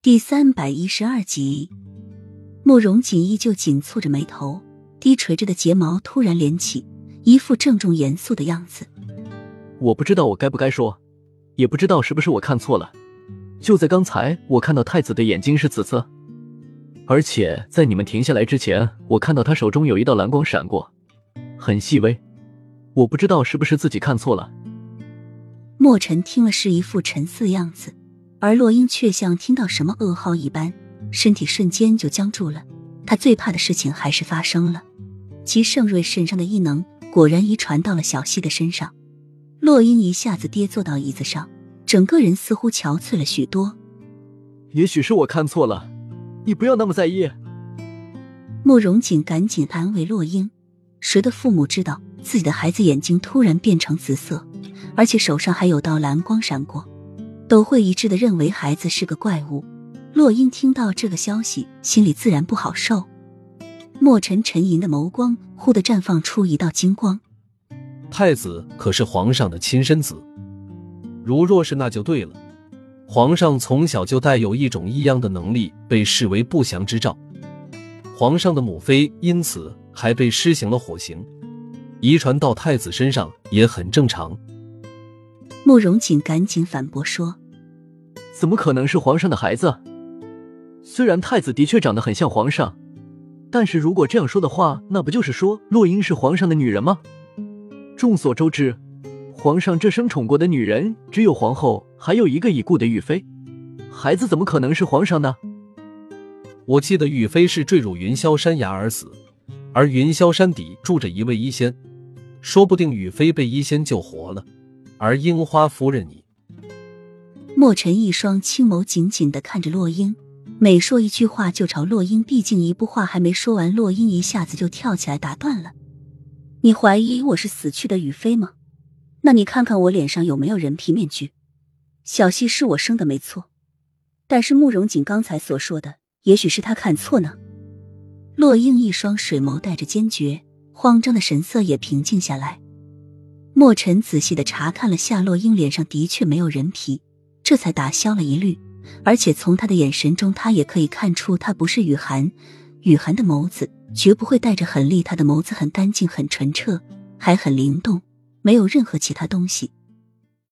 第三百一十二集，慕容锦依旧紧蹙着眉头，低垂着的睫毛突然连起，一副郑重严肃的样子。我不知道我该不该说，也不知道是不是我看错了。就在刚才，我看到太子的眼睛是紫色，而且在你们停下来之前，我看到他手中有一道蓝光闪过，很细微。我不知道是不是自己看错了。墨尘听了是一副沉思的样子。而洛英却像听到什么噩耗一般，身体瞬间就僵住了。他最怕的事情还是发生了，齐盛瑞身上的异能果然遗传到了小溪的身上。洛英一下子跌坐到椅子上，整个人似乎憔悴了许多。也许是我看错了，你不要那么在意。慕容锦赶紧安慰洛英：“谁的父母知道自己的孩子眼睛突然变成紫色，而且手上还有道蓝光闪过？”都会一致的认为孩子是个怪物。洛英听到这个消息，心里自然不好受。墨尘沉吟的眸光忽地绽放出一道金光。太子可是皇上的亲生子，如若是那就对了。皇上从小就带有一种异样的能力，被视为不祥之兆。皇上的母妃因此还被施行了火刑，遗传到太子身上也很正常。慕容锦赶紧反驳说：“怎么可能是皇上的孩子？虽然太子的确长得很像皇上，但是如果这样说的话，那不就是说洛英是皇上的女人吗？众所周知，皇上这生宠过的女人只有皇后，还有一个已故的玉妃，孩子怎么可能是皇上呢？我记得玉妃是坠入云霄山崖而死，而云霄山底住着一位医仙，说不定玉妃被医仙救活了。”而樱花夫人，你墨尘一双青眸紧紧的看着洛英，每说一句话就朝洛英毕竟一步话还没说完，洛英一下子就跳起来打断了。你怀疑我是死去的雨飞吗？那你看看我脸上有没有人皮面具？小溪是我生的没错，但是慕容锦刚才所说的，也许是他看错呢。洛英一双水眸带着坚决，慌张的神色也平静下来。墨尘仔细的查看了夏洛英脸上的确没有人皮，这才打消了疑虑。而且从他的眼神中，他也可以看出他不是雨涵。雨涵的眸子绝不会带着狠戾，他的眸子很干净、很纯澈，还很灵动，没有任何其他东西。